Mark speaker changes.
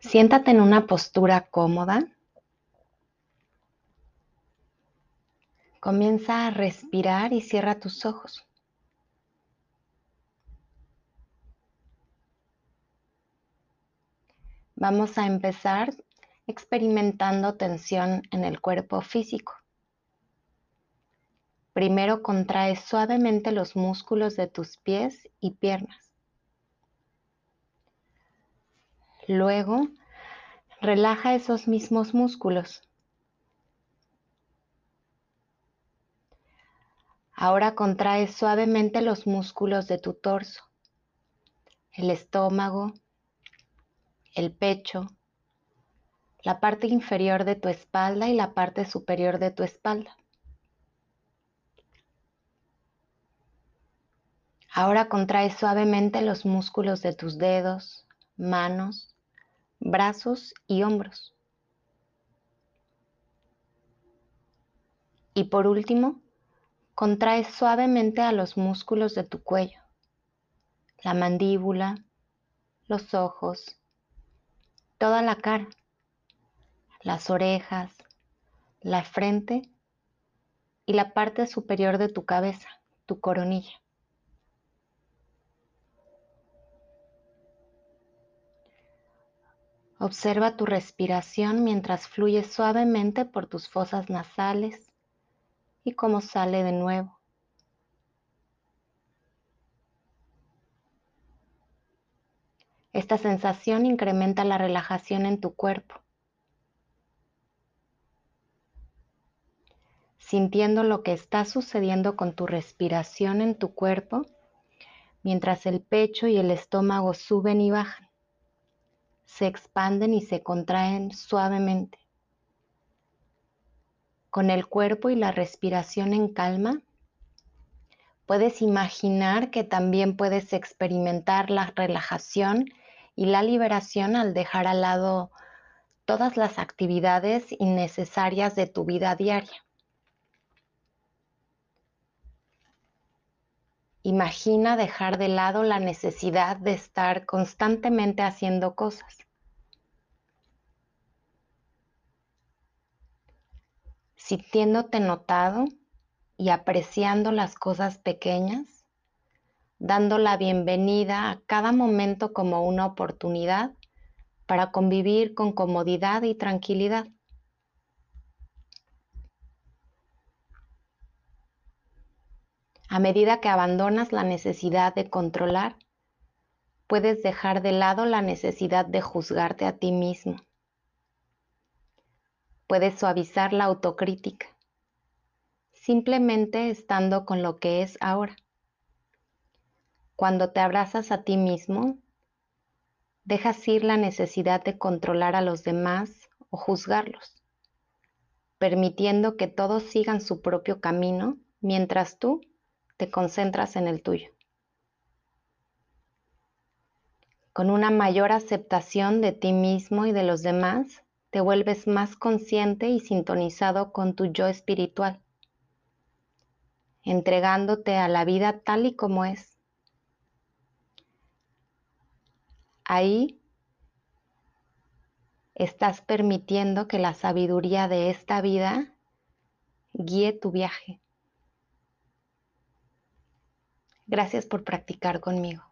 Speaker 1: Siéntate en una postura cómoda. Comienza a respirar y cierra tus ojos. Vamos a empezar experimentando tensión en el cuerpo físico. Primero contrae suavemente los músculos de tus pies y piernas. Luego, relaja esos mismos músculos. Ahora contrae suavemente los músculos de tu torso, el estómago, el pecho, la parte inferior de tu espalda y la parte superior de tu espalda. Ahora contrae suavemente los músculos de tus dedos, manos, brazos y hombros. Y por último, contrae suavemente a los músculos de tu cuello, la mandíbula, los ojos, toda la cara, las orejas, la frente y la parte superior de tu cabeza, tu coronilla. Observa tu respiración mientras fluye suavemente por tus fosas nasales y cómo sale de nuevo. Esta sensación incrementa la relajación en tu cuerpo, sintiendo lo que está sucediendo con tu respiración en tu cuerpo mientras el pecho y el estómago suben y bajan se expanden y se contraen suavemente. Con el cuerpo y la respiración en calma, puedes imaginar que también puedes experimentar la relajación y la liberación al dejar al lado todas las actividades innecesarias de tu vida diaria. Imagina dejar de lado la necesidad de estar constantemente haciendo cosas. Sintiéndote notado y apreciando las cosas pequeñas, dando la bienvenida a cada momento como una oportunidad para convivir con comodidad y tranquilidad. A medida que abandonas la necesidad de controlar, puedes dejar de lado la necesidad de juzgarte a ti mismo. Puedes suavizar la autocrítica, simplemente estando con lo que es ahora. Cuando te abrazas a ti mismo, dejas ir la necesidad de controlar a los demás o juzgarlos, permitiendo que todos sigan su propio camino mientras tú te concentras en el tuyo. Con una mayor aceptación de ti mismo y de los demás, te vuelves más consciente y sintonizado con tu yo espiritual, entregándote a la vida tal y como es. Ahí estás permitiendo que la sabiduría de esta vida guíe tu viaje. Gracias por practicar conmigo.